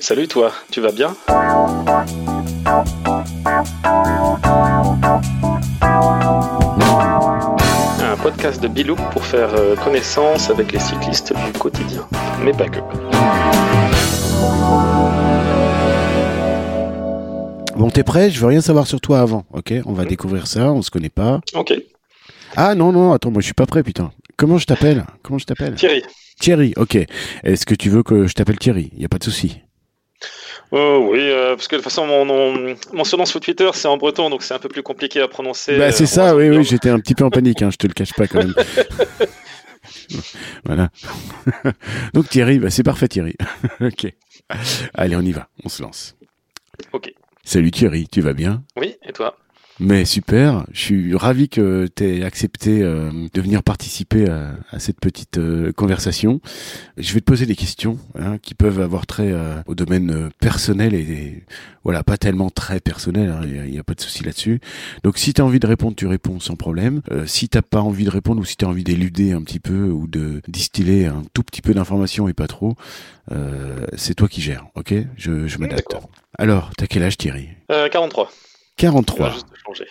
Salut toi, tu vas bien? Un podcast de Bilou pour faire euh, connaissance avec les cyclistes du quotidien, mais pas que. Bon, t'es prêt? Je veux rien savoir sur toi avant, ok? On va découvrir ça, on se connaît pas. Ok. Ah non, non, attends, moi je suis pas prêt, putain. Comment je t'appelle? Comment je t'appelle? Thierry. Thierry, ok. Est-ce que tu veux que je t'appelle Thierry? Y a pas de souci. Oh oui, euh, parce que de toute façon, mon, mon, mon surnom sur Twitter, c'est en breton, donc c'est un peu plus compliqué à prononcer. Bah, c'est euh, ça, oui, oui, j'étais un petit peu en panique, hein, je te le cache pas quand même. voilà. Donc Thierry, bah, c'est parfait Thierry. ok. Allez, on y va, on se lance. Ok. Salut Thierry, tu vas bien? Oui, et toi? Mais super, je suis ravi que tu aies accepté euh, de venir participer à, à cette petite euh, conversation. Je vais te poser des questions hein, qui peuvent avoir trait euh, au domaine euh, personnel et, et, voilà, pas tellement très personnel, hein, il n'y a, pas de souci là-dessus. Donc si tu as envie de répondre, tu réponds sans problème. Euh, si t'as pas envie de répondre ou si tu as envie d'éluder un petit peu ou de distiller un tout petit peu d'informations et pas trop, euh, c'est toi qui gères, ok? Je, je m'adapte. Alors, t'as quel âge Thierry? Euh, 43. 43. On va juste changer.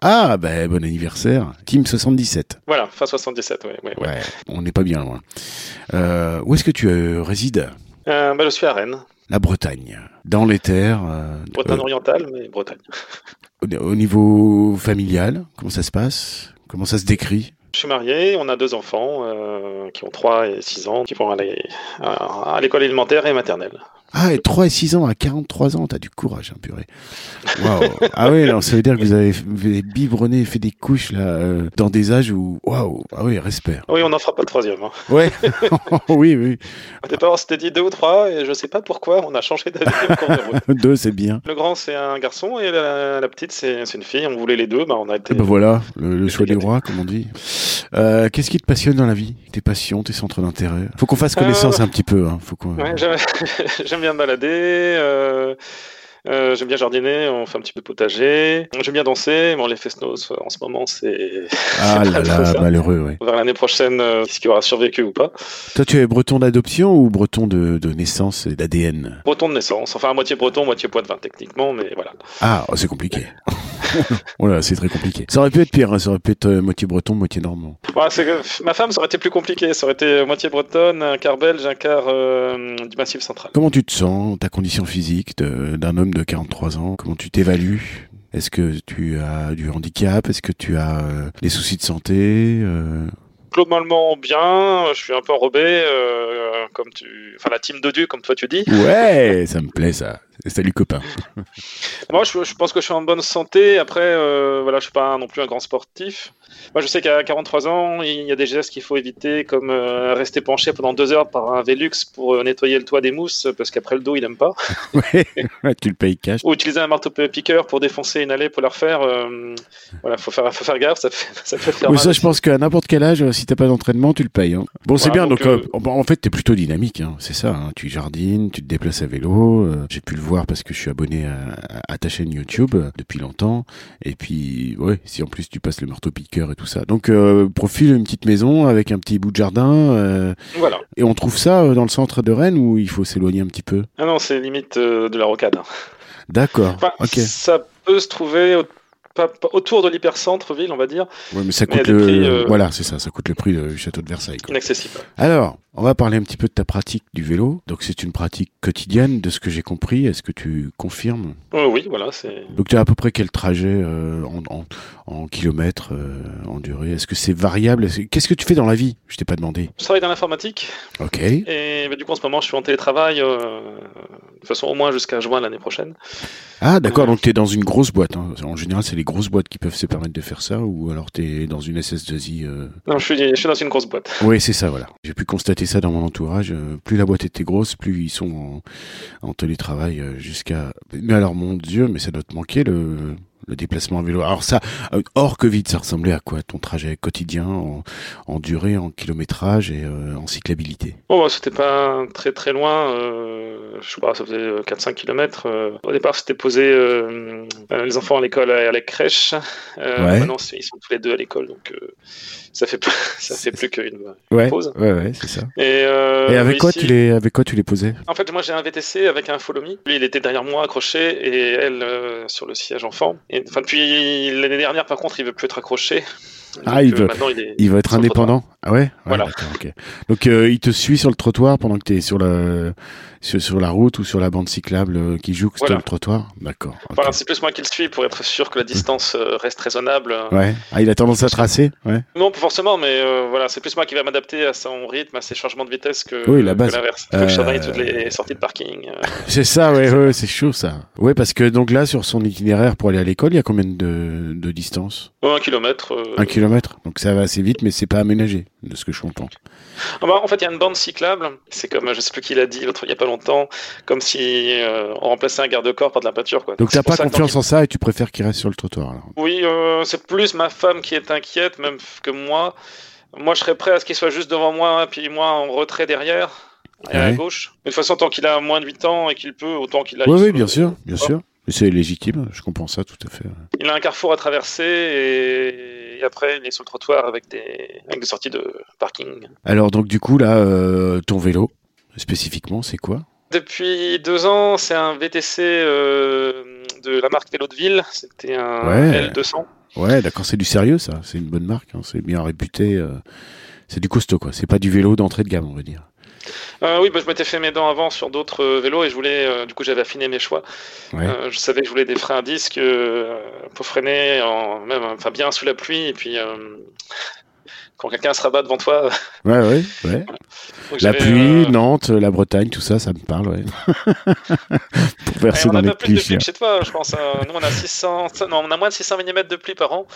Ah, ben bon anniversaire. Team 77. Voilà, fin 77, ouais. ouais, ouais. Ouais, on n'est pas bien loin. Euh, où est-ce que tu euh, résides? Euh, bah, je suis à Rennes, La Bretagne. Dans les terres. Bretagne orientale, mais Bretagne. au, au niveau familial, comment ça se passe? Comment ça se décrit? Je suis marié, on a deux enfants euh, qui ont 3 et 6 ans, qui vont aller à, à l'école élémentaire et maternelle. Ah, et 3 et 6 ans à 43 ans, t'as du courage, hein, purée. Waouh. ah oui, non, ça veut dire que vous avez, vous avez biberonné fait des couches là, euh, dans des âges où, waouh, ah oui, respect. Oui, on n'en fera pas de troisième. Hein. Ouais, oui, oui. Au départ, on s'était dit deux ou trois, et je sais pas pourquoi, on a changé d'avis en cours de route. Deux, c'est bien. Le grand, c'est un garçon, et la, la petite, c'est une fille. On voulait les deux, bah, on a été... Eh ben voilà, le, le choix du roi, comme on dit. Euh, Qu'est-ce qui te passionne dans la vie? Tes passions, tes centres d'intérêt? Faut qu'on fasse connaissance un petit peu. Hein. Faut qu'on. Ouais, bien me balader, euh, euh, j'aime bien jardiner, on fait un petit peu de potager. J'aime bien danser, bon, les fesnos, euh, en ce moment, c'est... Ah là là, malheureux. Vers l'année prochaine, euh, ce qui aura survécu ou pas? Toi, tu es breton d'adoption ou breton de, de naissance et d'ADN? Breton de naissance, enfin à moitié breton, moitié poitevin techniquement, mais voilà. Ah, oh, c'est compliqué. voilà, c'est très compliqué. Ça aurait pu être pire, hein. ça aurait pu être euh, moitié breton, moitié normand. Que ma femme, ça aurait été plus compliqué, ça aurait été moitié bretonne, un quart belge, un quart euh, du massif central. Comment tu te sens, ta condition physique d'un homme de 43 ans? Comment tu t'évalues? Est-ce que tu as du handicap? Est-ce que tu as euh, des soucis de santé euh, Globalement bien, je suis un peu enrobé, euh, comme tu... Enfin la team Dodu, comme toi tu dis. Ouais, ça me plaît ça. Salut copain. Moi, je, je pense que je suis en bonne santé. Après, euh, voilà, je suis pas non plus un grand sportif. Moi, je sais qu'à 43 ans, il y a des gestes qu'il faut éviter, comme euh, rester penché pendant deux heures par un Velux pour euh, nettoyer le toit des mousses, parce qu'après le dos, il aime pas. Ouais, ouais, tu le payes cash. Ou utiliser un marteau piqueur pour défoncer une allée pour la refaire. euh, voilà, faut faire, faut faire gaffe, ça, fait, ça peut faire mal ça, je pense qu'à n'importe quel âge, si t'as pas d'entraînement, tu le payes. hein. Bon, c'est Voilà, bien. donc, Donc, euh, en fait, t'es plutôt dynamique. Hein, c'est ça. hein. Tu jardines, tu te déplaces à vélo. J'ai pu le voir parce que je suis abonné à, à ta chaîne YouTube euh, depuis longtemps. Et puis, ouais, si en plus tu passes le marteau piqueur et tout ça. Donc, euh, profile une petite maison avec un petit bout de jardin. euh, Voilà. et on trouve ça euh, dans le centre de Rennes où il faut s'éloigner un petit peu? Ah non, c'est limite de la rocade. D'accord. Enfin, ça peut se trouver pas- pas- autour de l'hypercentre-ville, on va dire, Ouais, mais ça coûte le. prix, euh, Voilà, c'est ça. Ça coûte le prix du château de Versailles. quoi. inaccessible. Alors, on va parler un petit peu de ta pratique du vélo. Donc, c'est une pratique quotidienne, de ce que j'ai compris. Est-ce que tu confirmes? Euh, oui, voilà, c'est. Donc, tu as à peu près quel trajet euh, en, en, en kilomètres euh, en durée? Est-ce que c'est variable? Est-ce- Qu'est-ce que tu fais dans la vie? Je t'ai pas demandé. Je travaille dans l'informatique Ok. et bah, du coup en ce moment je suis en télétravail de toute façon au moins jusqu'à juin l'année prochaine. Ah, d'accord. Donc, tu es dans une grosse boîte. hein. En général, c'est les grosses boîtes qui peuvent se permettre de faire ça. Ou alors, tu es dans une SS2I. euh, Non, je suis, je suis dans une grosse boîte. Oui, c'est ça, voilà. J'ai pu constater ça dans mon entourage. Euh, Plus la boîte était grosse, plus ils sont en, en télétravail euh, jusqu'à. Mais alors, mon Dieu, mais ça doit te manquer le, le déplacement à vélo. Alors ça, euh, hors Covid, ça ressemblait à quoi ton trajet quotidien en, en durée, en kilométrage et euh, en cyclabilité? Bon, bah, c'était pas très très loin. Euh, je sais pas, ça faisait 4-5 km. au départ, c'était posé les enfants à l'école et à la crèche. Ouais. Maintenant, ils sont tous les deux à l'école, donc ça fait ça fait plus qu'une Ouais, pause. ouais, ouais, c'est ça. Et, euh, et avec quoi ici- tu les, avec quoi tu les posais? En fait, moi j'ai un VTC avec un follow me. Lui, il était derrière moi accroché et elle euh, sur le siège enfant. Et enfin, depuis l'année dernière, par contre, il veut plus être accroché. Ah, il euh, veut- Maintenant, il est. Il va être le indépendant. Ah ouais, Ouais, Voilà. d'accord, ok. Donc euh, il te suit sur le trottoir pendant que tu es sur la sur, sur la route ou sur la bande cyclable euh, qui joue sur Voilà. le trottoir? D'accord. Voilà, c'est plus moi qui le suis pour être sûr que la distance euh, reste raisonnable. Ouais. Ah, il a tendance à tracer? Ouais. Non, pas forcément, mais euh, voilà, c'est plus moi qui va m'adapter à son rythme, à ses changements de vitesse que, Oui, la que base. l'inverse. Il faut que je surveille toutes les sorties de parking. C'est ça, ouais, ouais, c'est chaud ça. Ouais, parce que donc là, sur son itinéraire pour aller à l'école, il y a combien de, de distance? Ouais, un kilomètre. euh. Un kilomètre? Donc ça va assez vite, mais c'est pas aménagé, de ce que je comprends. Ah bah, en fait, il y a une bande cyclable. C'est comme, je sais plus qui l'a dit il y a pas longtemps, comme si euh, on remplaçait un garde-corps par de la peinture. Quoi. Donc t'as pas confiance en ça et tu préfères qu'il reste sur le trottoir. Alors? Oui, euh, c'est plus ma femme qui est inquiète, même que moi. Moi, je serais prêt à ce qu'il soit juste devant moi, puis moi en retrait derrière, et à Ouais. gauche. Mais de toute façon, tant qu'il a moins de 8 ans et qu'il peut, autant qu'il a. Oui, oui, bien sûr, bien sûr. C'est légitime, je comprends ça tout à fait. Il a un carrefour à traverser et, et après, il est sur le trottoir avec des, avec des sorties de parking. Alors donc du coup là, euh, ton vélo spécifiquement, c'est quoi? Depuis deux ans, c'est un VTC euh, de la marque Vélo de Ville. C'était un Ouais. L200. Ouais, d'accord, c'est du sérieux ça. C'est une bonne marque, hein, c'est bien réputé. euh, c'est du costaud quoi. C'est pas du vélo d'entrée de gamme, on va dire. Euh, oui, bah, je m'étais fait mes dents avant sur d'autres euh, vélos et je voulais, euh, du coup, j'avais affiné mes choix. Ouais. Je savais que je voulais des freins à disque pour freiner, en, même, enfin, bien sous la pluie et puis. quand quelqu'un se rabat devant toi. Ouais, ouais, ouais. La pluie, euh, Nantes, la Bretagne, tout ça, ça me parle, ouais. Pour verser on dans a les pas plus de pluie clichés. que chez toi, je pense. hein. Nous, on a 600, non, on a moins de 600 mm de pluie par an.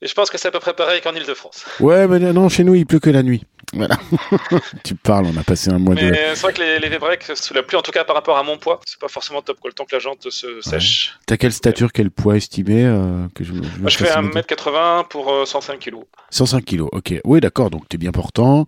Et je pense que c'est à peu près pareil qu'en Ile-de-France. Ouais, mais non, chez nous, il pleut que la nuit. Voilà. tu parles, on a passé un mois Mais de. c'est vrai que les, les V-Break sous la pluie, en tout cas par rapport à mon poids, c'est pas forcément top quoi, le temps que la jante se sèche. T'as quelle stature, quel poids estimé euh, que je, je Moi, je fais fasse une idée 1m80 pour euh, 105 kg. 105 kilos, ok. Oui, d'accord, donc t'es bien portant.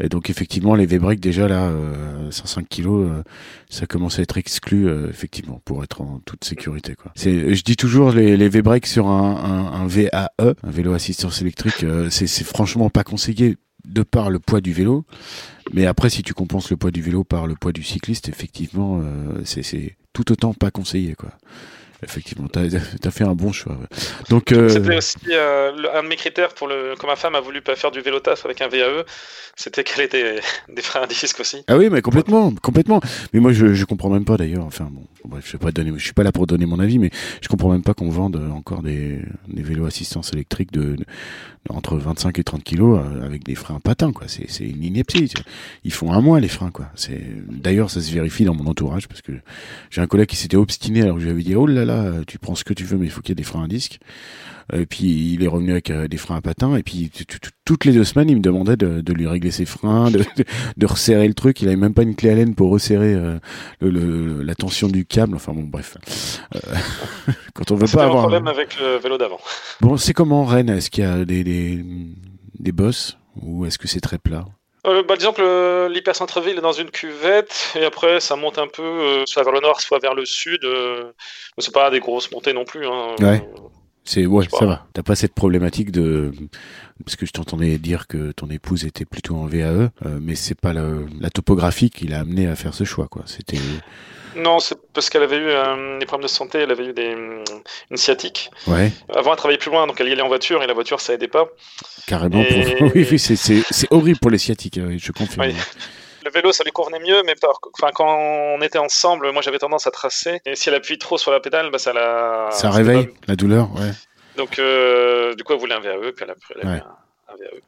Et donc effectivement, les V-Break déjà là, euh, 105 kilos, euh, ça commence à être exclu euh, effectivement pour être en toute sécurité. Quoi. Je dis toujours les, les V-Break sur un, un, un VAE, un vélo assistance électrique, euh, c'est franchement pas conseillé de par le poids du vélo. Mais après, si tu compenses le poids du vélo par le poids du cycliste, effectivement, euh, c'est, tout autant pas conseillé quoi. Effectivement, t'as, t'as fait un bon choix. ouais. Donc, euh, C'était aussi euh, un de mes critères pour le. Quand ma femme a voulu pas faire du vélo taf avec un VAE, c'était qu'elle ait des, des freins à disque aussi. Ah oui, mais complètement, complètement. Mais moi, je, je comprends même pas d'ailleurs. Enfin bon, bref, je vais pas donner, je suis pas là pour donner mon avis, mais je comprends même pas qu'on vende encore des, des vélos assistance électrique de, entre 25 et 30 kilos euh, avec des freins patins, quoi. C'est, c'est une ineptie. Ils font un mois les freins, quoi. C'est, d'ailleurs, ça se vérifie dans mon entourage parce que j'ai un collègue qui s'était obstiné alors que je lui avais dit, oh là là, tu prends ce que tu veux, mais il faut qu'il y ait des freins à disque. Et puis il est revenu avec euh, des freins à patins. Et puis toutes les deux semaines, il me demandait de, de lui régler ses freins, de, de, de resserrer le truc. Il avait même pas une clé à laine pour resserrer euh, le, le- la tension du câble. Enfin bon, bref. Euh, quand on veut pas un avoir. problème avec le vélo d'avant. Bon, c'est comment Rennes? Est-ce qu'il y a des des, des bosses? Ou est-ce que c'est très plat? Euh, bah, disons que le- l'hypercentre-ville est dans une cuvette, et après ça monte un peu, euh, soit vers le nord, soit vers le sud. Euh, mais c'est pas des grosses montées non plus. Hein. Ouais. C'est ouais, ça va. T'as pas cette problématique de parce que je t'entendais dire que ton épouse était plutôt en VAE, euh, mais c'est pas le- la topographie qui l'a amené à faire ce choix, quoi. C'était Non, c'est parce qu'elle avait eu euh, des problèmes de santé, elle avait eu des, hum, une sciatique. ouais, Avant, elle travaillait plus loin, donc elle y allait en voiture, et la voiture, ça aidait pas. carrément. Et- Pour... oui, oui, c'est horrible pour les sciatiques. euh, Je confirme. Oui. Le vélo, ça lui convenait mieux, mais par... enfin, quand on était ensemble, moi j'avais tendance à tracer, et si elle appuie trop sur la pédale, bah, ça la... Ça réveille pas- la douleur, ouais. Donc, euh, du coup, elle voulait un VAE, puis elle a pris Ouais. un, un VAE.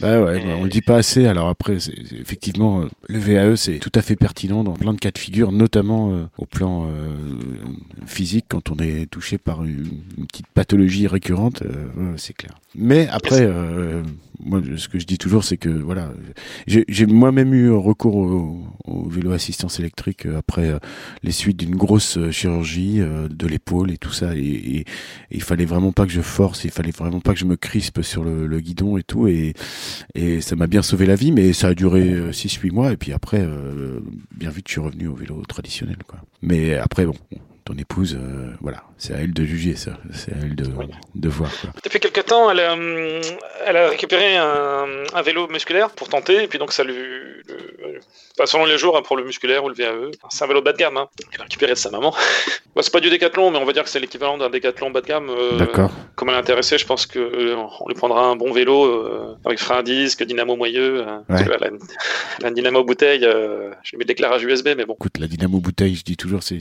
Bah ouais, bah, on le dit pas assez. Alors après, c'est, effectivement, le VAE c'est tout à fait pertinent dans plein de cas de figure, notamment euh, au plan euh, physique quand on est touché par une, une petite pathologie récurrente, euh, c'est clair. Mais après, moi, ce que je dis toujours, c'est que voilà, j'ai, j'ai moi-même eu recours au, au, vélo assistance électrique après les suites d'une grosse chirurgie de l'épaule et tout ça, et, et, et, il fallait vraiment pas que je force, il fallait vraiment pas que je me crispe sur le, le guidon et tout, et et ça m'a bien sauvé la vie, mais ça a duré 6-8 euh, mois, et puis après, euh, bien vite, je suis revenu au vélo traditionnel. Quoi. Mais après, bon, ton épouse, euh, voilà, c'est à elle de juger ça, c'est à elle de, de voir. Quoi. Depuis quelques temps, elle a, elle a récupéré un, un, vélo musculaire pour tenter, et puis donc ça lui. Le, pas selon les jours, hein, pour le musculaire ou le VAE. C'est un vélo bas de gamme, hein, qu'elle a récupéré de sa maman. bah, c'est pas du décathlon, mais on va dire que c'est l'équivalent d'un décathlon bas de gamme. Euh, D'accord. Comme elle est intéressée, je pense qu'on euh, lui prendra un bon vélo euh, avec frein à disque, dynamo moyeux. Ouais. La, la, la, dynamo bouteille, je lui mets l'éclairage USB, mais bon. Écoute, la dynamo bouteille, je dis toujours, c'est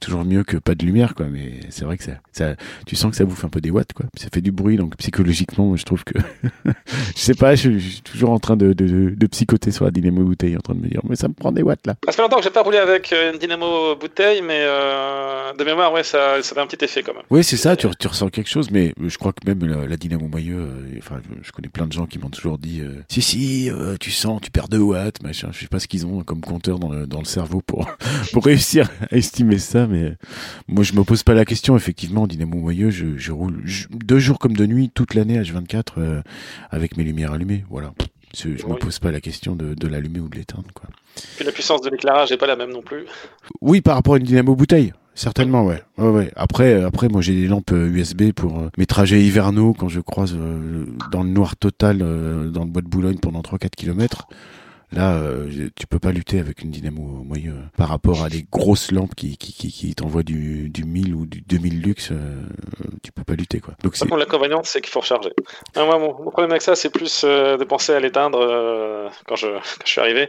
toujours mieux que pas de lumière, quoi. Mais c'est vrai que ça, ça, tu sens que ça bouffe un peu des watts, quoi. Ça fait du bruit, donc psychologiquement, je trouve que, je sais pas, je, je, suis toujours en train de, de, de, de, psychoter sur la dynamo bouteille, en train de me dire, mais ça me prend des watts là. Ça fait longtemps que j'ai pas roulé avec une dynamo bouteille, mais euh, de mémoire, ouais, ça, ça fait un petit effet quand même. Oui, c'est ça, tu, tu, ressens quelque chose, mais je crois que même la, la dynamo moyeux, euh, enfin, je connais plein de gens qui m'ont toujours dit, euh, si, si, tu sens, tu perds 2 watts, machin. Je sais pas ce qu'ils ont comme compteur dans le, dans le cerveau pour, pour réussir à estimer ça, mais moi, je me pose pas la question. Effectivement, dynamo moyeux, je, je roule je, deux jours comme de nuit, toute l'année, H24, avec mes lumières allumées, voilà. Je ne oui. me pose pas la question de, de l'allumer ou de l'éteindre. Quoi. Puis la puissance de l'éclairage n'est pas la même non plus. Oui, par rapport à une dynamo bouteille. Certainement, ouais. ouais, ouais. Après, après, moi, j'ai des lampes USB pour euh, mes trajets hivernaux quand je croise euh, dans le noir total euh, dans le bois de Boulogne pendant 3-4 kilomètres. Là, euh, tu peux pas lutter avec une dynamo moyeu par rapport à des grosses lampes qui, qui, qui, qui t'envoient du, du 1000 ou du 2000 luxe. Euh, tu peux pas lutter, quoi. Donc, l'inconvénient, c'est qu'il faut recharger. Ah, moi, mon, mon, problème avec ça, c'est plus euh, de penser à l'éteindre euh, quand, je, quand je suis arrivé.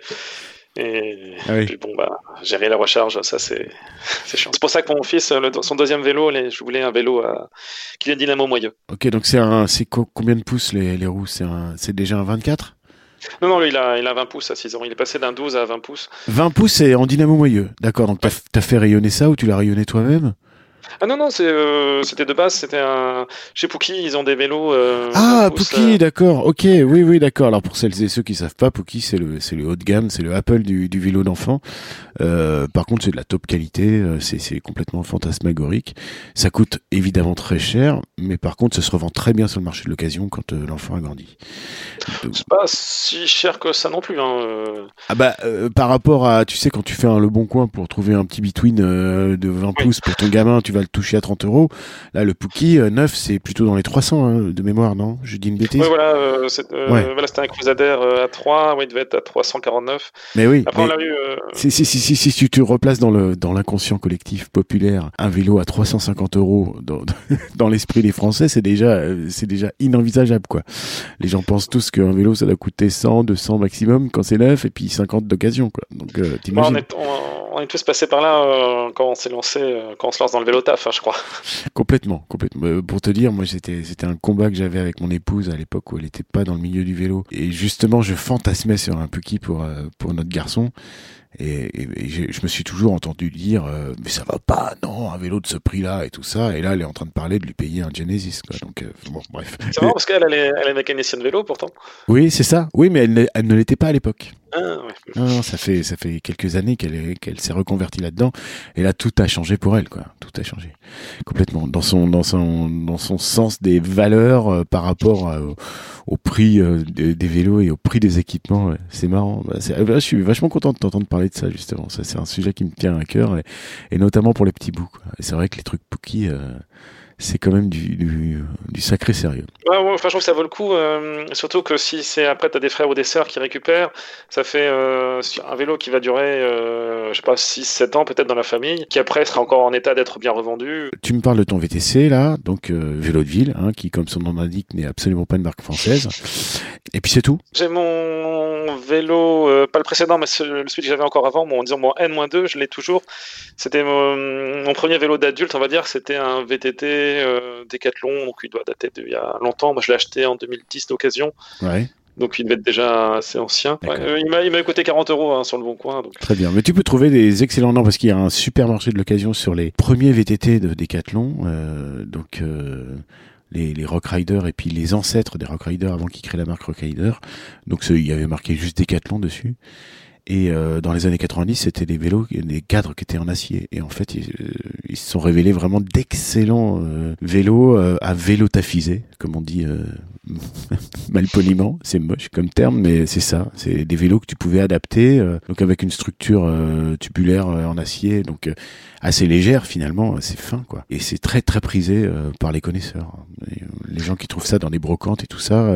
Et ah oui. puis bon, bah, gérer la recharge, ça c'est chiant. C'est pour ça que mon fils, le, son deuxième vélo, les, je voulais un vélo à, qui est dynamo moyeu. Ok, donc c'est un, c'est combien de pouces les, les roues? C'est déjà un 24 non, non, lui, il a, il a 20 pouces à 6 ans. Il est passé d'un 12 à 20 pouces. 20 pouces, c'est en dynamo moyeu. D'accord, donc t'as as fait rayonner ça ou tu l'as rayonné toi-même? Ah non, non, euh, c'était de base, c'était un. Chez Pookie, ils ont des vélos. Euh, ah, Pookie, euh... d'accord, ok, oui, oui, d'accord. Alors pour celles et ceux qui savent pas, Pookie, c'est le, le haut de gamme, c'est le Apple du, du vélo d'enfant. Par contre, c'est de la top qualité, c'est, complètement fantasmagorique. Ça coûte évidemment très cher, mais par contre, ça se revend très bien sur le marché de l'occasion quand l'enfant a grandi. Donc... C'est pas si cher que ça non plus. Hein. Ah bah, par rapport à, tu sais, quand tu fais un Le Bon Coin pour trouver un petit between de 20 oui. pouces pour ton gamin, tu vas le toucher à 30 euros. Là, le Pookie euh, neuf, c'est plutôt dans les 300 hein, de mémoire, non? Je dis une bêtise voilà, euh, euh, ouais. voilà c'était un Crusader à 3, ouais, il devait être à 349. Mais oui. Après, mais on l'a eu. Si, si, si, si, si, tu te replaces dans le dans l'inconscient collectif populaire, un vélo à 350 euros dans, dans l'esprit des Français, c'est déjà c'est déjà inenvisageable, quoi. Les gens pensent tous qu'un vélo, ça doit coûter 100, 200 maximum quand c'est neuf, et puis 50 d'occasion, quoi. Donc, euh, t'imagines. On, est, on, on, est tous passés par là euh, quand on s'est lancé, euh, quand on se lance dans le vélo taf, hein, je crois. Complètement, complètement. Pour te dire, moi, c'était, c'était un combat que j'avais avec mon épouse à l'époque où elle était pas dans le milieu du vélo. Et justement, je fantasmais sur un Puki pour, pour notre garçon. Et, et, et je me suis toujours entendu dire euh, mais ça va pas non un vélo de ce prix là et tout ça et là elle est en train de parler de lui payer un Genesis quoi donc euh, bon bref c'est marrant parce qu'elle elle est, elle est mécanicienne de vélo pourtant oui c'est ça oui mais elle, elle ne l'était pas à l'époque ah, non, ça fait ça fait quelques années qu'elle qu'elle s'est reconvertie là-dedans. Et là tout a changé pour elle quoi. Tout a changé. Complètement. Dans son dans son dans son sens des valeurs euh, par rapport à, au, au, prix euh, des, vélos et au prix des équipements c'est marrant. Bah, je suis vachement content de t'entendre parler de ça justement. Ça c'est un sujet qui me tient à cœur et, notamment pour les petits bouts c'est vrai que les trucs Pookie euh, c'est quand même du, du, du, sacré sérieux. Ouais, ouais, enfin, je trouve que ça vaut le coup, euh, surtout que si c'est après tu as des frères ou des sœurs qui récupèrent, ça fait euh, un vélo qui va durer, euh, je sais pas, 6-7 ans peut-être dans la famille, qui après sera encore en état d'être bien revendu. Tu me parles de ton VTC là, donc euh, vélo de ville, hein, qui comme son nom l'indique n'est absolument pas une marque française. Et puis c'est tout. J'ai mon vélo, euh, pas le précédent, mais celui que j'avais encore avant, mon, disons mon N-2, je l'ai toujours. C'était mon, mon, premier vélo d'adulte, on va dire, c'était un VTT euh, Decathlon, donc il doit dater d'il y a longtemps. Moi, je l'ai acheté en 2010 d'occasion. Ouais. Donc il devait être déjà assez ancien. Ouais, euh, il m'a coûté 40 euros hein, sur le bon coin. Donc. Très bien. Mais tu peux trouver des excellents noms parce qu'il y a un super marché de l'occasion sur les premiers VTT de Decathlon. Euh, donc euh, les, les Rock Riders et puis les ancêtres des Rock Riders avant qu'ils créent la marque Rock Rider. Donc il y avait marqué juste Decathlon dessus. Et euh, dans les années 90, c'était des vélos, des cadres qui étaient en acier. Et en fait, ils, euh, ils se sont révélés vraiment d'excellents euh, vélos euh, à vélo tafisé, comme on dit euh, malpoliment. C'est moche comme terme, mais c'est ça. C'est des vélos que tu pouvais adapter, euh, donc avec une structure tubulaire en acier, donc assez légère finalement. C'est fin, quoi. Et c'est très très prisé par les connaisseurs. Les gens qui trouvent ça dans des brocantes et tout ça,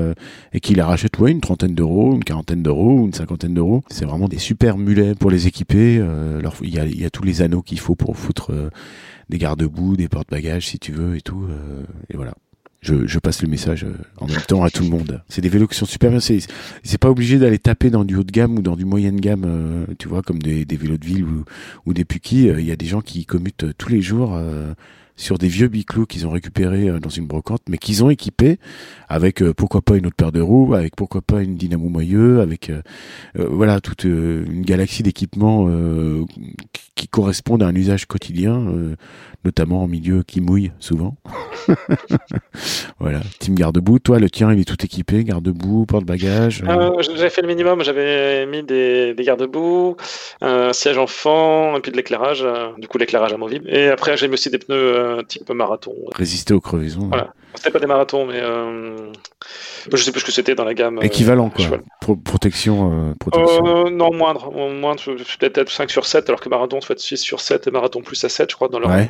et qui la rachètent, ouais, une trentaine d'euros, une quarantaine d'euros, une cinquantaine d'euros. C'est vraiment des super mulets pour les équiper. euh, Il y, a, tous les anneaux qu'il faut pour foutre euh, des garde-boue, des porte-bagages si tu veux et tout. euh, et voilà. Je, passe le message en même temps à tout le monde. C'est des vélos qui sont super bien. C'est c'est pas obligé d'aller taper dans du haut de gamme ou dans du moyenne gamme, euh, tu vois, comme des, vélos de ville ou, des. Euh, Il y a des gens qui commutent tous les jours sur des vieux biclous qu'ils ont récupérés euh, dans une brocante, mais qu'ils ont équipés avec euh, pourquoi pas une autre paire de roues, avec pourquoi pas une dynamo moyeu, avec euh, voilà toute une galaxie d'équipements qui, correspondent à un usage quotidien, notamment en milieu qui mouille souvent. voilà, team garde-boue. Toi, le tien, il est tout équipé, garde-boue, porte-bagages. euh, j'avais fait le minimum, j'avais mis des, garde-boue, un siège enfant, et puis de l'éclairage, du coup l'éclairage amovible. Et après j'ai mis aussi des pneus euh, type marathon. résister aux crevaisons. Voilà. C'était pas des marathons, mais euh, je sais plus ce que c'était dans la gamme. euh, Équivalent, quoi. cheval. Pro- protection, euh, protection. Euh, non, moindre. Moindre, peut-être 5 sur 7, alors que marathon, soit 6 sur 7 et marathon plus à 7, je crois, dans leur, ouais,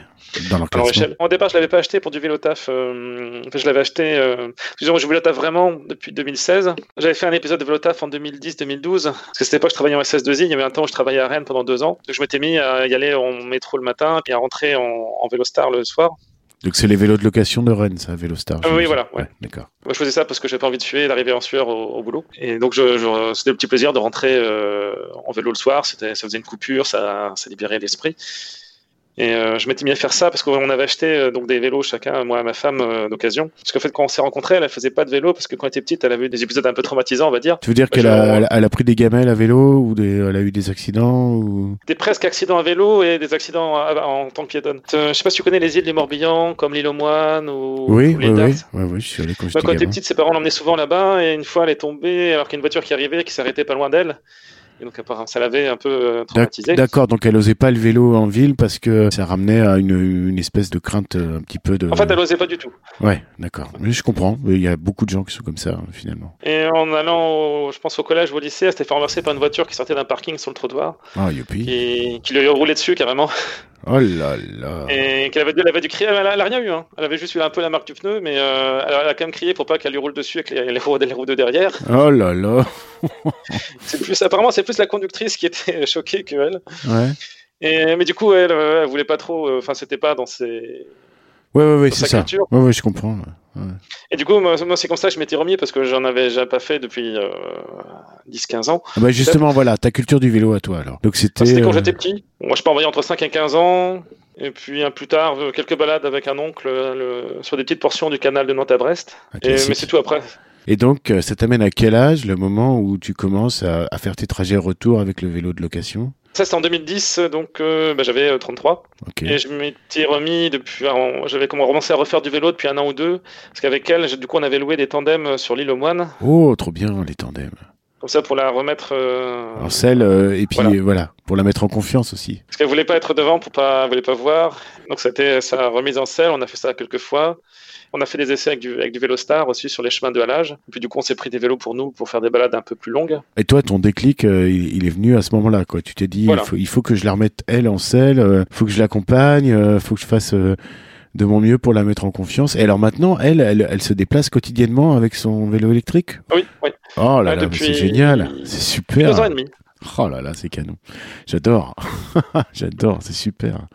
dans leur dans leur échelle. Au départ, je l'avais pas acheté pour du vélo taf. euh, enfin, je l'avais acheté. Euh, disons, je vélo taf vraiment depuis 2016. J'avais fait un épisode de vélo taf en 2010-2012. Parce que cette époque, je travaillais en SS2I. Il y avait un temps où je travaillais à Rennes pendant deux ans. Donc, je m'étais mis à y aller en métro le matin et à rentrer en, en vélo star le soir. Donc c'est les vélos de location de Rennes, ça, Vélostar. Ah oui, voilà, ouais. D'accord. Moi, je faisais ça parce que j'avais pas envie de et d'arriver en sueur au, au boulot. Et donc, je, je- c'était le petit plaisir de rentrer euh, en vélo le soir. C'était, ça faisait une coupure, ça, ça libérait l'esprit. Et euh, je m'étais mis à faire ça parce qu'on avait acheté euh, donc des vélos chacun, moi et ma femme, euh, d'occasion. Parce qu'en fait, quand on s'est rencontrés, elle, elle faisait pas de vélo parce que quand elle était petite, elle avait eu des épisodes un peu traumatisants, on va dire. Tu veux dire qu'elle a, elle pris des gamelles à vélo ou des, elle a eu des accidents ou... Des presque accidents à vélo et des accidents à- en tant que piétonne. Je sais pas si tu connais les îles du Morbihan, comme l'île aux Moines ou, Oui, ou l'île oui, oui, ouais, ouais, je suis allé quand Bah, quand elle était petite, ses parents l'emmenaient souvent là-bas et une fois elle est tombée alors qu'il y a une voiture qui arrivait qui s'arrêtait pas loin d'elle. Et donc ça l'avait un peu euh, traumatisée. D'accord, donc elle osait pas le vélo en ville parce que ça ramenait à une, une espèce de crainte euh, un petit peu de... En fait, elle osait pas du tout. Ouais, d'accord. Mais je comprends. Il y a beaucoup de gens qui sont comme ça, finalement. Et en allant, au- je pense, au collège ou au lycée, elle s'était fait renverser par une voiture qui sortait d'un parking sur le trottoir, Ah, youpi. qui, qui lui a roulé dessus carrément, Oh là là. et qu'elle avait, elle avait dû crier. Elle a, elle a rien eu, hein. Elle avait juste eu un peu la marque du pneu, mais euh, elle, a, quand même crié pour pas qu'elle lui roule dessus avec les, les roues, les roues de derrière. Oh là là. C'est plus, apparemment, c'est plus la conductrice qui était choquée que elle. Ouais. Et, mais du coup, elle, euh, elle voulait pas trop. euh, Enfin, c'était pas dans ses. Ouais, ouais, ouais, c'est ça. culture. Ouais, ouais, je comprends. ouais. Et du coup, moi, moi, c'est comme ça que je m'étais remis parce que j'en avais déjà pas fait depuis euh, 10-15 ans. Ah bah justement, voilà, ta culture du vélo à toi, alors. Donc c'était... Enfin, quand euh, j'étais petit. Moi, je peux envoyer entre 5 et 15 ans. Et puis, un plus tard, euh, quelques balades avec un oncle euh, le- sur des petites portions du canal de Nantes à Brest. Et- classique. mais c'est tout après. Et donc, euh, ça t'amène à quel âge, le moment où tu commences à, à faire tes trajets retour avec le vélo de location? Ça, c'était en 2010, donc euh, bah, j'avais euh, 33. Ok. Et je m'étais remis depuis. J'avais commencé à refaire du vélo depuis un an ou deux. Parce qu'avec elle, du coup, on avait loué des tandems sur l'île aux Moines. Oh, trop bien, les tandems. Comme ça, pour la remettre. euh, En selle, euh, et puis Voilà. voilà, pour la mettre en confiance aussi. Parce qu'elle voulait pas être devant pour pas, voulait pas voir. Donc c'était sa remise en selle. On a fait ça quelques fois. On a fait des essais avec du, avec du vélo star aussi sur les chemins de halage. Et puis du coup, on s'est pris des vélos pour nous pour faire des balades un peu plus longues. Et toi, ton déclic, euh, il, il est venu à ce moment-là, quoi. Tu t'es dit, Voilà. il, faut, il faut que je la remette elle en selle, euh, faut que je l'accompagne, euh, faut que je fasse de mon mieux pour la mettre en confiance. Et alors maintenant, elle, elle, elle se déplace quotidiennement avec son vélo électrique? Oui, oui. Oh là Ouais, là, c'est génial, c'est super. Deux ans et demi. Oh là là, c'est canon. J'adore. J'adore, c'est super.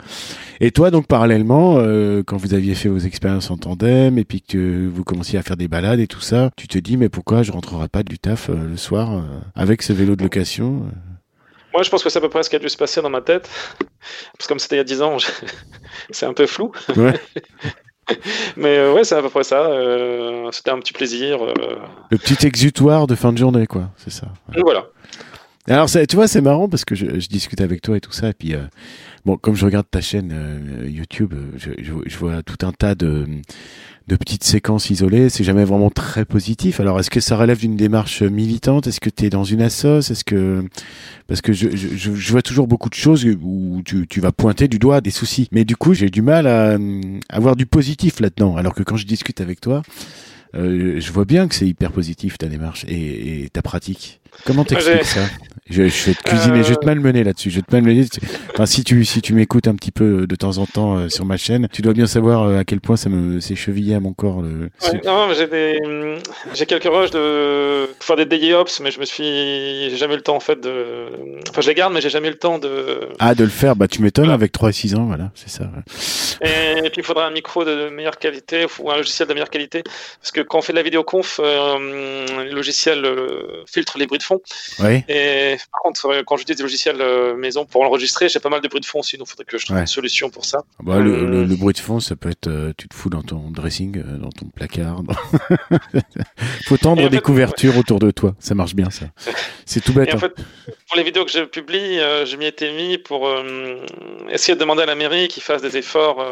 Et toi, donc, parallèlement, euh, quand vous aviez fait vos expériences en tandem et puis que vous commenciez à faire des balades et tout ça, tu te dis, mais pourquoi je rentrerai pas du taf euh, le soir euh, avec ce vélo de location? euh Moi, je pense que c'est à peu près ce qui a dû se passer dans ma tête. Parce que comme c'était il y a 10 ans, je- c'est un peu flou. Ouais. Mais euh, ouais, c'est à peu près ça. Euh, C'était un petit plaisir. euh. Le petit exutoire de fin de journée, quoi. C'est ça. Voilà. Alors, c'est- tu vois, c'est marrant parce que je, je discute avec toi et tout ça. Et puis, bon, comme je regarde ta chaîne YouTube, je, je, je vois tout un tas de, de petites séquences isolées. C'est jamais vraiment très positif. Alors, est-ce que ça relève d'une démarche militante? Est-ce que tu es dans une assoce? Est-ce que parce que je, vois toujours beaucoup de choses où tu, vas pointer du doigt des soucis. Mais du coup, j'ai du mal à, hum, à voir du positif là-dedans. Alors que quand je discute avec toi, euh, je vois bien que c'est hyper positif ta démarche et, et ta pratique. Comment t'expliques ça je, je vais te cuisiner, Euh, je vais te malmener là-dessus. Je vais te malmener. Enfin, si tu si tu m'écoutes un petit peu de temps en temps euh, sur ma chaîne, tu dois bien savoir euh, à quel point ça me c'est chevillé à mon corps. Le, Ouais, non, mais j'ai des, hum, j'ai quelques rushs de faire des daily ops, mais je me suis, j'ai jamais eu le temps en fait de, enfin je les garde, mais j'ai jamais eu le temps de. Ah, de le faire, bah tu m'étonnes avec 3 et 6 ans, voilà, c'est ça. ouais. Et, puis il faudra un micro de meilleure qualité ou un logiciel de meilleure qualité, parce que quand on fait de la vidéoconf, euh, le logiciel euh, filtre les bruits de fond. Et par contre, euh, quand j'utilise des logiciels euh, maison pour enregistrer, j'ai pas mal de bruits de fond aussi, donc il faudrait que je trouve Ouais. une solution pour ça. Bah, le, Euh. le, le bruit de fond, ça peut être, euh, tu te fous dans ton dressing, dans ton placard. dans- Faut tendre des couvertures autour de toi. Ça marche bien, ça. C'est tout bête. Et en hein. fait, pour les vidéos que je publie, je m'y étais mis pour essayer de demander à la mairie qu'ils fassent des efforts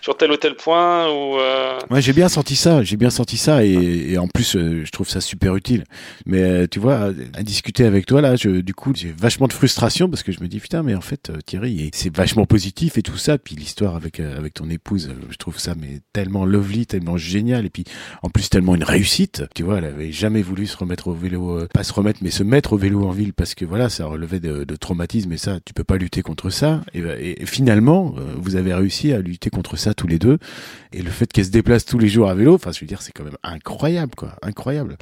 sur tel ou tel point. Ou, Ouais, j'ai bien senti ça, j'ai bien senti ça, et, et en plus, euh, je trouve ça super utile. Mais euh, tu vois, à, discuter avec toi là, je, du coup, j'ai vachement de frustration parce que je me dis putain, mais en fait, euh, Thierry, c'est vachement positif et tout ça. Puis l'histoire avec euh, avec ton épouse, euh, je trouve ça mais tellement lovely, tellement génial, et puis en plus tellement une réussite. Tu vois, elle avait jamais voulu se remettre au vélo, euh, pas se remettre, mais se mettre au vélo en ville parce que voilà, ça relevait de, de traumatisme et ça, tu peux pas lutter contre ça. Et, et- et finalement, euh, vous avez réussi à lutter contre ça tous les deux. Et le fait qu'elle se déplace tous les jours à vélo, enfin, je veux dire, c'est quand même incroyable, quoi, incroyable.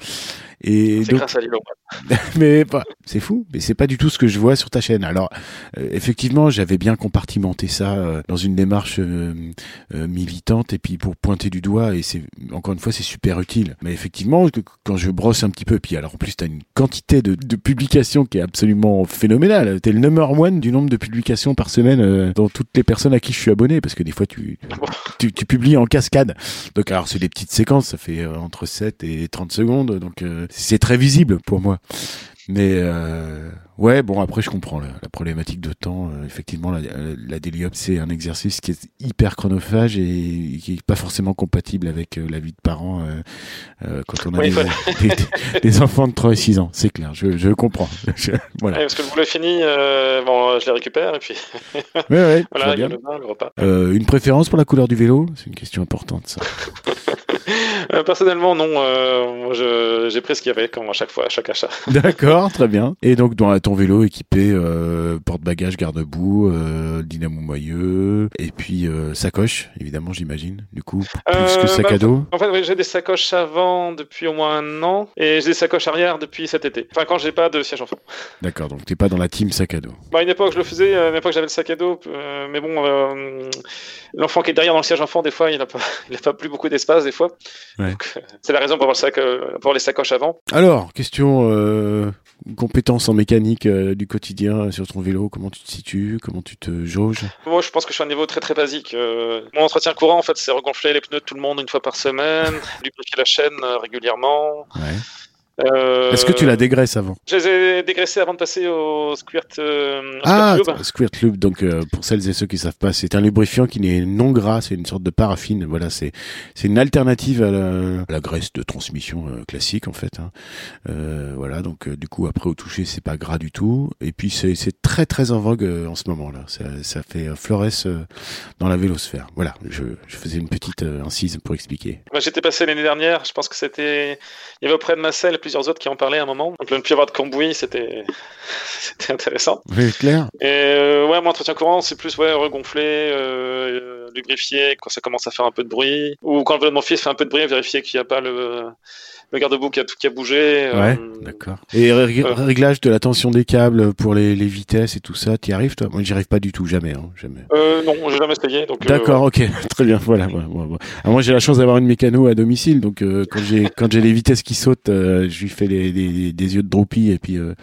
Et c'est grâce à Lilo. mais bah, c'est fou, mais c'est pas du tout ce que je vois sur ta chaîne. Alors, euh, effectivement, j'avais bien compartimenté ça euh, dans une démarche euh, euh, militante et puis pour pointer du doigt et c'est encore une fois c'est super utile. Mais effectivement, quand je brosse un petit peu, puis alors en plus t'as une quantité de, de publications qui est absolument phénoménale. T'es le number one du nombre de publications par semaine euh, dans toutes les personnes à qui je suis abonné parce que des fois tu tu, tu publies en cascade. Donc alors c'est des petites séquences, ça fait euh, entre 7 et 30 secondes, donc c'est très visible pour moi. Mais euh, ouais, bon après je comprends la, la problématique de temps. Euh, effectivement, la, la daily c'est un exercice qui est hyper chronophage et qui est pas forcément compatible avec euh, la vie de parents euh, quand on a Oui, des, voilà. des- des- des enfants de 3 et 6 ans. C'est clair, je, je comprends. Je- voilà. Ouais, parce que le boulot est fini, euh, bon, je les récupère et puis Ouais, ouais, je voilà, vois il y a bien. le bain, le repas. Une préférence pour la couleur du vélo? C'est une question importante ça. Euh, personnellement, non, euh, moi, je- j'ai pris ce qu'il y avait comme à chaque fois, à chaque achat. D'accord, très bien. Et donc dans ton vélo équipé euh, porte-bagages, garde-boue, euh, dynamo moyeu, et puis euh, sacoche, évidemment j'imagine. Du coup, plus Euh, que sac bah, à dos. En fait, oui, j'ai des sacoches avant depuis au moins un an et j'ai des sacoches arrière depuis cet été. Enfin, quand j'ai pas de siège enfant. D'accord, donc t'es pas dans la team sac à dos. Bah, à une époque, je le faisais, à une époque, j'avais le sac à dos, euh, mais bon, euh, l'enfant qui est derrière dans le siège enfant, des fois, il a pas, il a pas plus beaucoup d'espace, des fois. Ouais. Euh, c'est la raison pour avoir, le sac, euh, pour avoir les sacoches avant. Alors, question euh, compétences en mécanique euh, du quotidien sur ton vélo, comment tu te situes, comment tu te jauges? Moi, je pense que je suis à un niveau très très basique. Euh, mon entretien courant, en fait, c'est regonfler les pneus de tout le monde une fois par semaine, lubrifier la chaîne régulièrement. Ouais. Euh, Est-ce que tu la dégraisses avant? Je les ai dégraissés avant de passer au squirt, euh, Ah, squirt Lube. Donc, euh, pour celles et ceux qui savent pas, c'est un lubrifiant qui n'est non gras, c'est une sorte de paraffine. Voilà, c'est c'est une alternative à la, à la graisse de transmission euh, classique en fait. hein. Voilà, donc du coup après au toucher, c'est pas gras du tout. Et puis c'est très très en vogue en ce moment là. Ça, ça fait florès dans la vélosphère. Voilà, je, je faisais une petite incise pour expliquer. Moi, J'étais passé l'année dernière, je pense que c'était. Il y avait auprès de Marcel plusieurs autres qui en parlaient à un moment. Donc, le ne plus avoir de cambouis, c'était c'était intéressant. Oui, clair. Et euh, ouais, mon entretien courant, c'est plus ouais, regonfler, euh, lubrifier quand ça commence à faire un peu de bruit. Ou quand le vélo de mon fils fait un peu de bruit, vérifier qu'il n'y a pas le, le garde-boue qui a, qui a bougé. Ouais, euh, d'accord. Et euh. réglage de la tension des câbles pour les, les vitesses et tout ça, t'y arrives toi? Moi, j'y arrive pas du tout, jamais, hein, jamais. euh, non, j'ai jamais essayé. euh, D'accord, ok, très bien, voilà. voilà, voilà. Alors, moi, j'ai la chance d'avoir une mécano à domicile, donc euh, quand j'ai quand j'ai les vitesses qui sautent, euh, je lui fais les, les- des yeux de droupie et puis euh,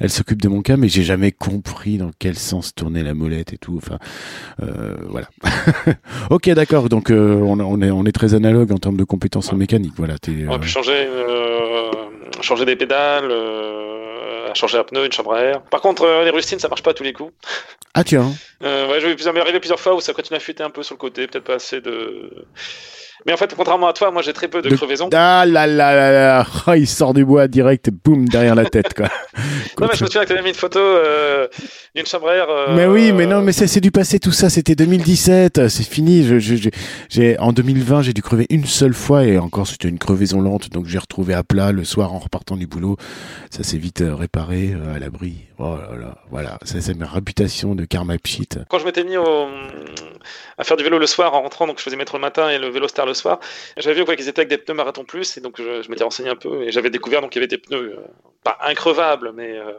elle s'occupe de mon cas, mais j'ai jamais compris dans quel sens tourner la molette et tout. Enfin, euh, voilà. ok, d'accord. Donc on, on, est on est très analogue en termes de compétences en mécanique. Voilà. On a pu changer changer des pédales changer un pneu, une chambre à air. Par contre, les rustines, ça marche pas à tous les coups. Ah tiens. Euh, ouais, je vais arrivé plusieurs fois où ça continue à fuiter un peu sur le côté, peut-être pas assez de. Mais en fait, contrairement à toi, moi j'ai très peu de, crevaisons. Ah là là là là oh, Il sort du bois direct boum derrière la tête quoi. non mais je me souviens que tu avais mis une photo euh, d'une chambre à air. Euh, mais oui, mais non, mais c'est du passé tout ça. C'était 2017, c'est fini. Je, je, j'ai en 2020 j'ai dû crever une seule fois et encore c'était une crevaison lente, donc j'ai retrouvé à plat le soir en repartant du boulot. Ça s'est vite euh, réparé à l'abri. Oh là là, voilà, ça c'est ma réputation de karma pchit. Quand je m'étais mis au, à faire du vélo le soir en rentrant, donc je faisais métro le matin et le vélo star le soir. J'avais vu qu'ils étaient avec des pneus marathon plus, et donc je, je m'étais renseigné un peu et j'avais découvert donc qu'il y avait des pneus euh, pas increvables, mais euh,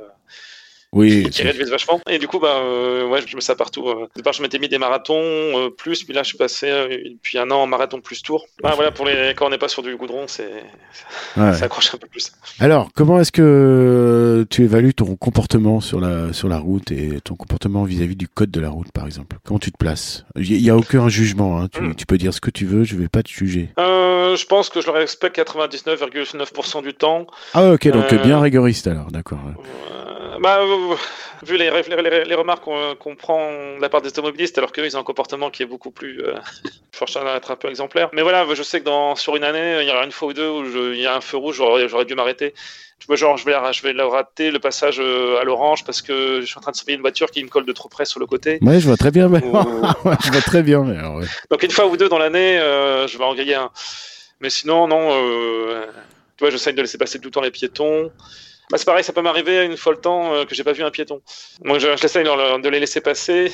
oui, qui réduisent vachement. Et du coup, bah, euh, ouais, je me ça partout. Au départ, je m'étais mis des marathons plus, puis là, je suis passé depuis un an en marathon plus tour. Bah, voilà, pour les quand on n'est pas sur du goudron, c'est ça accroche un peu plus. Alors, comment est-ce que tu évalues ton comportement sur la sur la route et ton comportement vis-à-vis du code de la route, par exemple? Comment tu te places? Il n'y a aucun jugement. Hein. Tu, hmm. tu, peux dire ce que tu veux, je vais pas te juger. je pense que je le respecte 99,9% du temps. Ah ok, donc bien rigoriste alors, d'accord. Bah, vu les, les, remarques qu'on prend de la part des automobilistes, alors qu'eux, ils ont un comportement qui est beaucoup plus. Euh, à être un peu exemplaire. Mais voilà, je sais que dans, sur une année, il y aura une fois ou deux où il y a un feu rouge, j'aurais dû m'arrêter. Genre, je vais, je vais rater le passage euh, à l'orange parce que je suis en train de surveiller une voiture qui me colle de trop près sur le côté. Ouais, je vois très bien. Mais... je vois très bien. Mais Donc, une fois ou deux dans l'année, euh, je vais en griller un. Mais sinon, non. Euh, tu vois, j'essaye de laisser passer tout le temps les piétons. Bah, c'est pareil, ça peut m'arriver une fois le temps euh, que j'ai pas vu un piéton. Donc je, j'essaie de, les laisser passer.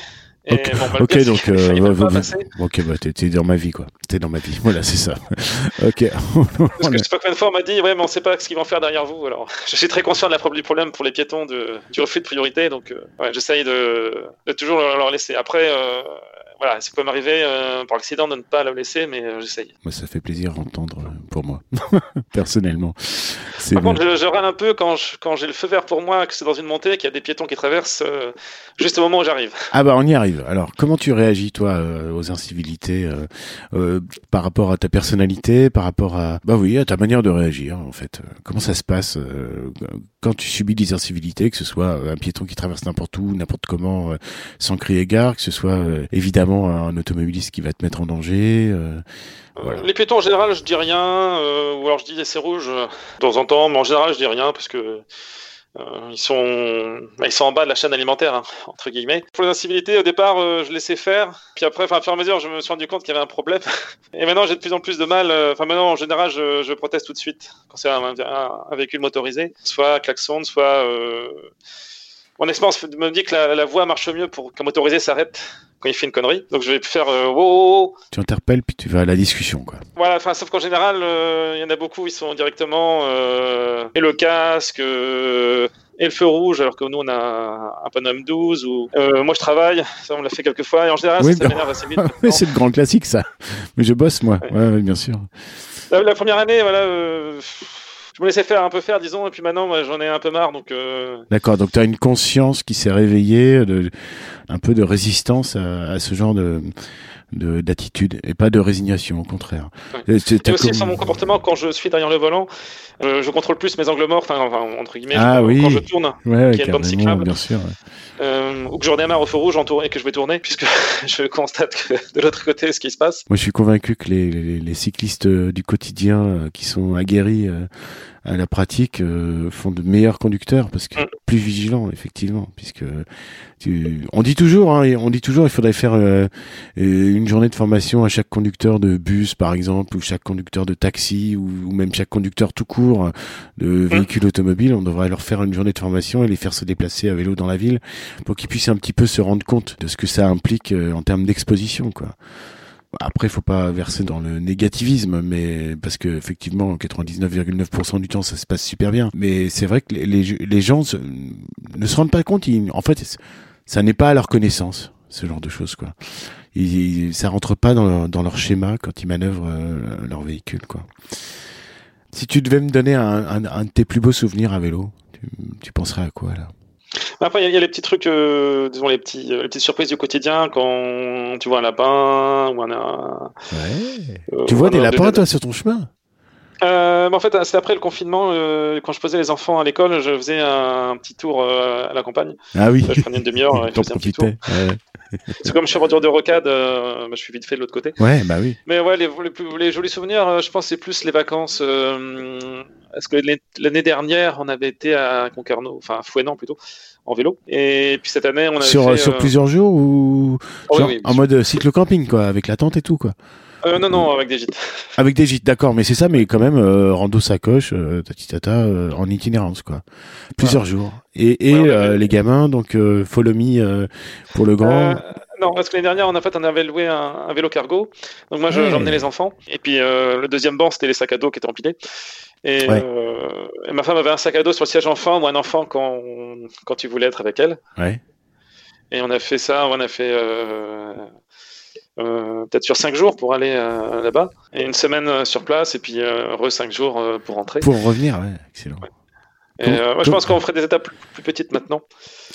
Et ok, bon, bah, donc, euh, ok, bah, t'es, dans ma vie, quoi. T'es dans ma vie, voilà, c'est ça. ok. Parce que je sais pas combien de fois on m'a dit, ouais, mais on sait pas ce qu'ils vont faire derrière vous. Alors, je suis très conscient de la, du problème pour les piétons de, du refus de priorité, donc, euh, ouais, j'essaye de, de toujours leur, laisser. Après, euh, voilà, ça peut m'arriver euh, par accident de ne pas la laisser, mais euh, j'essaye. Moi, ça fait plaisir d'entendre pour moi, personnellement. Par contre, je, râle un peu quand, quand j'ai le feu vert pour moi, que c'est dans une montée, qu'il y a des piétons qui traversent juste au moment où j'arrive. Ah bah on y arrive. Alors, comment tu réagis toi aux incivilités par rapport à ta personnalité, par rapport à bah oui, à ta manière de réagir en fait. Comment ça se passe quand tu subis des incivilités, que ce soit un piéton qui traverse n'importe où, n'importe comment, sans crier gare, que ce soit évidemment un automobiliste qui va te mettre en danger. Euh, Les piétons en général, je dis rien, euh, ou alors je dis c'est rouge de temps en temps, mais en général je dis rien parce que euh, ils sont bah, ils sont en bas de la chaîne alimentaire hein, entre guillemets. Pour les incivilités, au départ, je laissais faire, puis après, à fur et à mesure, je me suis rendu compte qu'il y avait un problème. Et maintenant, j'ai de plus en plus de mal. Enfin, maintenant, en général, je, je proteste tout de suite quand c'est un, véhicule motorisé, soit klaxon, soit mon expérience me dit que la, la voie marche mieux pour qu'un motorisé s'arrête quand il fait une connerie. Donc je vais faire euh, wow, Tu interpelles puis tu vas à la discussion quoi. Voilà, enfin sauf qu'en général, euh, il y en a beaucoup, ils sont directement euh, et le casque euh, et le feu rouge, alors que nous on a un Panam 12 ou moi je travaille, ça on l'a fait quelques fois et en général ça, m'énerve assez vite. Mais c'est le grand classique ça. Mais je bosse moi, ouais, ouais bien sûr. La, la première année, voilà je me laissais faire un peu faire, disons, et puis maintenant, j'en ai un peu marre. Donc, euh... D'accord, donc tu as une conscience qui s'est réveillée, de, un peu de résistance à, à ce genre de d'attitude et pas de résignation, au contraire. Ouais. Et aussi sur mon comportement quand je suis derrière le volant, euh, je contrôle plus mes angles morts, enfin, entre guillemets, ah, je, oui. quand je tourne, ouais, qu'il y a une bande cyclable, bien sûr, euh, ou que je redémarre au feu rouge en et que je vais tourner, puisque je constate que de l'autre côté, ce qui se passe. Moi, je suis convaincu que les, les, les cyclistes euh, du quotidien euh, qui sont aguerris à la pratique euh, font de meilleurs conducteurs parce que mm. Plus vigilants effectivement puisque tu, on dit toujours hein, on dit toujours il faudrait faire euh, une journée de formation à chaque conducteur de bus par exemple ou chaque conducteur de taxi ou, ou même chaque conducteur tout court de mm. véhicule automobile on devrait leur faire une journée de formation et les faire se déplacer à vélo dans la ville pour qu'ils puissent un petit peu se rendre compte de ce que ça implique euh, en termes d'exposition quoi après, faut pas verser dans le négativisme, mais parce que effectivement, 99,9% du temps, ça se passe super bien. Mais c'est vrai que les, gens ne se rendent pas compte. en fait, ça n'est pas à leur connaissance, ce genre de choses, quoi. Ils, ça rentre pas dans, leur schéma quand ils manœuvrent euh, leur véhicule, quoi. Si tu devais me donner un, de tes plus beaux souvenirs à vélo, tu, tu penserais à quoi là? Après, il y, a les petits trucs, euh, disons les, petits, les petites surprises du quotidien quand tu vois un lapin ou un. Ouais. tu vois des lapins, toi, sur ton chemin? Euh, en fait, c'est après le confinement, euh, quand je posais les enfants à l'école, je faisais un, petit tour euh, à la campagne. Ah oui. je prenais une demi-heure. je faisais un petit tour. C'est comme je suis en retour de rocade, bah, je suis vite fait de l'autre côté. Ouais, bah oui. Mais ouais, les, les, jolis souvenirs, je pense, c'est plus les vacances. Est-ce que l'année dernière, on avait été à Concarneau, enfin Fouenan plutôt, en vélo. Et puis cette année, on avait sur, fait, sur plusieurs jours ou oh en mode cycle camping, quoi, avec la tente et tout, quoi. Euh, non, non, avec des gîtes. Avec des gîtes, d'accord, mais c'est ça, mais quand même, euh, rando sacoche, euh, tati tata, euh, en itinérance, quoi. Plusieurs jours. Et, et euh, les gamins, donc, follow me pour le grand. non, parce que l'année dernière, en fait, on avait loué un, vélo cargo. Donc moi, j'emmenais les enfants. Et puis, le deuxième banc, c'était les sacs à dos qui étaient empilés. Et, et, ma femme avait un sac à dos sur le siège enfant, ou un enfant quand, quand tu voulais être avec elle. Ouais. Et on a fait ça, on a fait euh, peut-être sur 5 jours pour aller euh, là-bas, et une semaine euh, sur place, et puis re 5 jours pour rentrer. Pour revenir, ouais, excellent. Et, moi, je pense qu'on ferait des étapes plus, petites maintenant.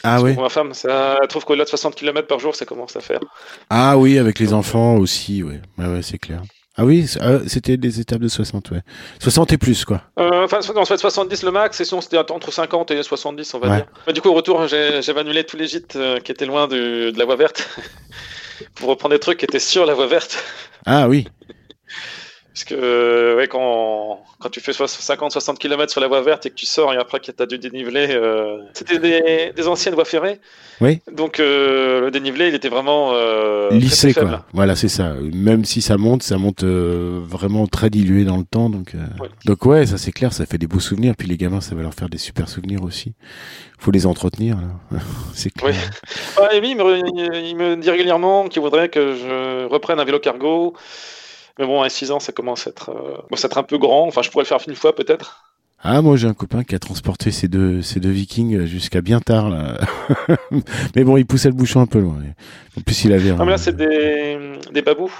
Ah oui. ma femme, ça, elle trouve qu'au-delà de 60 km par jour, ça commence à faire. Ah oui, avec les enfants aussi, ouais, ouais, ouais c'est clair. Ah oui, c'était des étapes de 60, ouais. 60 et plus, quoi. Euh, enfin, en fait, 70 le max, et sinon c'était entre 50 et 70, on va dire. Mais du coup, au retour, j'avais annulé tous les gîtes qui étaient loin de la voie verte. Pour reprendre des trucs qui étaient sur la voie verte. Ah oui. Parce que ouais, quand, quand tu fais 50-60 km sur la voie verte et que tu sors et après que tu as du dénivelé, euh, c'était des, des, anciennes voies ferrées. Oui. Donc euh, le dénivelé, il était vraiment euh, lissé quoi. Voilà, c'est ça. Même si ça monte, ça monte euh, vraiment très dilué dans le temps. Donc ouais. donc ouais, ça c'est clair, ça fait des beaux souvenirs. Puis les gamins, ça va leur faire des super souvenirs aussi. Faut les entretenir. c'est clair. Oui. Ouais, il, me, il me dit régulièrement qu'il voudrait que je reprenne un vélo cargo. Mais bon, à 6 ans, ça commence à être, euh, être un peu grand. Enfin, je pourrais le faire une fois peut-être. Ah, moi j'ai un copain qui a transporté ces deux, ces deux vikings jusqu'à bien tard. Là. mais bon, il poussait le bouchon un peu loin. En plus, il avait. Ah, mais là, c'est des, des babous.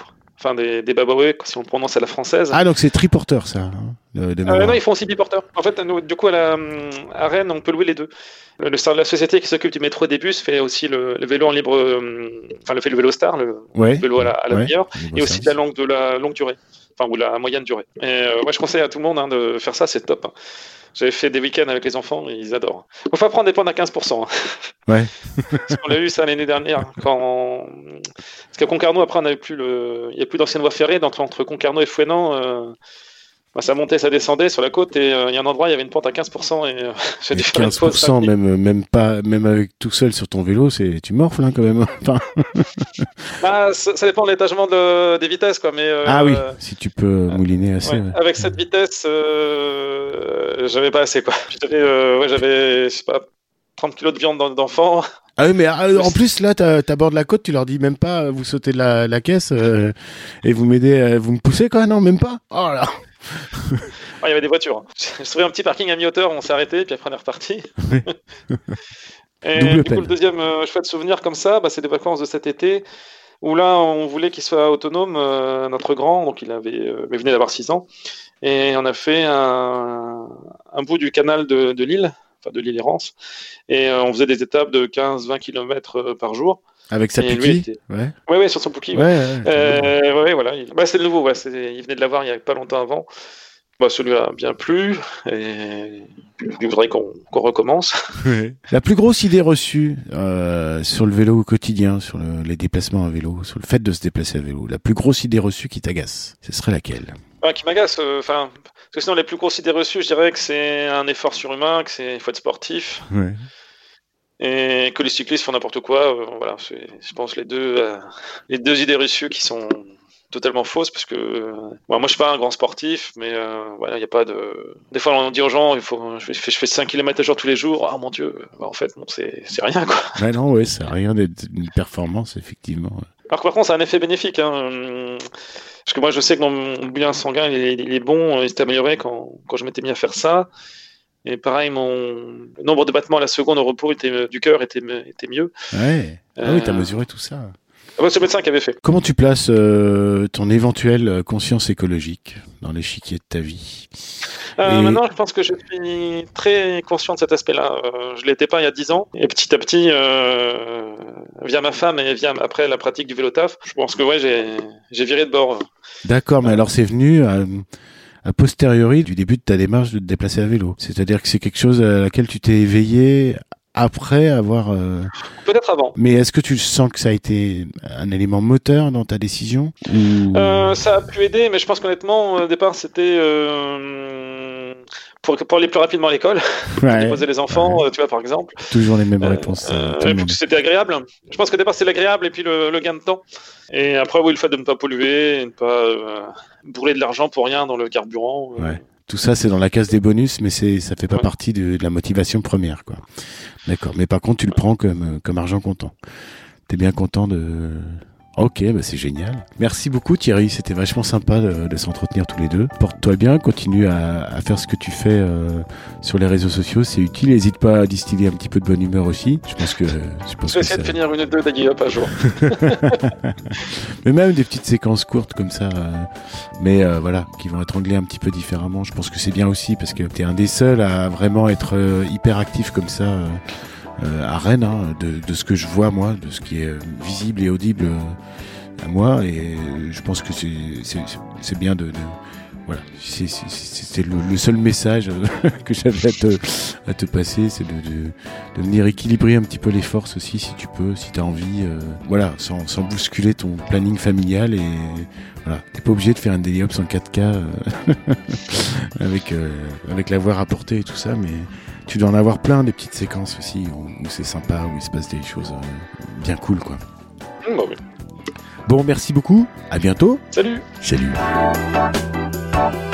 Enfin, des, des baboués, si on prononce à la française. Ah, donc c'est triporteur, ça. Hein, euh, non, ils font aussi biporteur. En fait, nous, du coup, à, la, à Rennes, on peut louer les deux. Le, la société qui s'occupe du métro des bus fait aussi le, vélo en libre. Euh, enfin, le fait le vélo star, le, vélo à la, à la et aussi de la longue, de la longue durée. Enfin, ou la moyenne durée. Et euh, moi, je conseille à tout le monde hein, de faire ça, c'est top. Hein. J'avais fait des week-ends avec les enfants, ils adorent. Il faut prendre des points à 15%. Ouais. on a eu ça l'année dernière. Quand... Parce qu'à Concarneau, après, on plus le... il n'y a plus d'ancienne voie ferrée. Entre, entre Concarneau et Fouenan, euh... Bah, ça montait, ça descendait sur la côte et euh, il y a un endroit, il y avait une pente à 15% et euh, j'ai dû 15% même, même pas, même avec tout seul sur ton vélo, c'est, tu morfles, hein, quand même. bah, ça, ça, dépend de l'étagement de, des vitesses, quoi, mais. Euh, ah oui, si tu peux mouliner assez. Ouais. Avec cette vitesse, euh, j'avais pas assez, quoi. J'avais, ouais, j'avais, je sais pas, 30 kilos de viande d'enfant. Ah oui, mais en plus, là, t'abordes la côte, tu leur dis même pas, vous sautez de la, la caisse et vous m'aidez, vous me poussez, quoi, non, même pas. Oh là il y avait des voitures. Hein. Je trouvais un petit parking à mi-hauteur, on s'est arrêté, puis après on est reparti. et du coup, le deuxième euh, chouette souvenir comme ça, bah, c'est des vacances de cet été, où là, on voulait qu'il soit autonome, euh, notre grand, donc il avait, euh, mais venait d'avoir 6 ans, et on a fait un, bout du canal de, de Lille, enfin de l'île Errance, et on faisait des étapes de 15-20 km par jour. Avec sa Puki Ouais. ouais. ouais, sur son Puki. Ouais, ouais, euh, ouais voilà. Bah, c'est le nouveau, ouais. il venait de l'avoir il n'y a pas longtemps avant. Bah, celui-là a bien plu et il voudrait qu'on recommence. La plus grosse idée reçue euh, sur le vélo au quotidien, sur le, les déplacements à vélo, sur le fait de se déplacer à vélo, la plus grosse idée reçue qui t'agace, ce serait laquelle? Ah, Qui m'agace, euh, enfin, parce que sinon les plus grosses idées reçues, je dirais que c'est un effort surhumain, que c'est faut être sportif. Ouais et que les cyclistes font n'importe quoi. Euh, voilà, je pense les deux, euh, les deux idées reçues qui sont totalement fausses parce que euh, moi je suis pas un grand sportif mais voilà il y a pas de des fois on dit aux gens il faut je fais, je fais 5 km à jour tous les jours ah mon dieu bah, en fait non c'est, c'est rien quoi ouais, non ouais c'est rien d'être une performance effectivement alors par contre a un effet bénéfique hein. parce que moi je sais que mon bien sanguin il est, bon il s'est amélioré quand, quand je m'étais mis à faire ça et pareil, mon nombre de battements à la seconde au repos était, du cœur était, était mieux. Ouais. Ah oui, t'as euh, mesuré tout ça. Ah bah, c'est le médecin qui avait fait. Comment tu places euh, ton éventuelle conscience écologique dans l'échiquier de ta vie? Euh, Et- Maintenant, je pense que je suis très conscient de cet aspect-là. Euh, je l'étais pas il y a 10 ans. Et petit à petit, euh, via ma femme et via après la pratique du vélo taf, je pense que ouais, j'ai j'ai viré de bord. D'accord, mais alors c'est venu à, a posteriori du début de ta démarche de te déplacer à vélo. C'est-à-dire que c'est quelque chose à laquelle tu t'es éveillé après avoir... euh, Peut-être avant. Mais est-ce que tu sens que ça a été un élément moteur dans ta décision ou... Euh, ça a pu aider, mais je pense qu'honnêtement, au départ, c'était euh, pour, pour aller plus rapidement à l'école, Ouais, déposer les enfants, tu vois, par exemple. toujours les mêmes réponses. c'était agréable. Je pense qu'au départ, c'est l'agréable et puis le, le gain de temps. Et après, oui, le fait de ne pas polluer, et ne pas brûler de l'argent pour rien dans le carburant. Ouais. Tout ça, c'est dans la case des bonus, mais c'est ça fait pas Ouais. partie de, de la motivation première, quoi. D'accord. Mais par contre, tu le prends comme euh, comme argent comptant. T'es bien content de. Ok, bah c'est génial. Merci beaucoup Thierry, c'était vachement sympa de, de s'entretenir tous les deux. Porte-toi bien, continue à, à faire ce que tu fais euh, sur les réseaux sociaux, c'est utile. N'hésite pas à distiller un petit peu de bonne humeur aussi. Je pense que je pense Je vais essayer ça... de finir une ou deux Up à jour. Mais même des petites séquences courtes comme ça, euh, mais euh, voilà, qui vont être anglais un petit peu différemment. Je pense que c'est bien aussi parce que t'es un des seuls à vraiment être euh, hyper actif comme ça euh, à Rennes, hein, de, de ce que je vois moi, de ce qui est euh, visible et audible euh, à moi. Et euh, je pense que c'est bien de, de voilà, c'est le, le seul message euh, que j'avais à te, à te passer, c'est de, de, de venir équilibrer un petit peu les forces aussi, si tu peux, si tu as envie. euh, voilà, sans, sans bousculer ton planning familial et voilà, t'es pas obligé de faire un daily ops en 4K euh, avec, euh, avec la voix rapportée et tout ça, mais tu dois en avoir plein des petites séquences aussi où, où c'est sympa, où il se passe des choses euh, bien cool quoi. Hum, bah oui. Bon, merci beaucoup, à bientôt, Salut salut. Bye.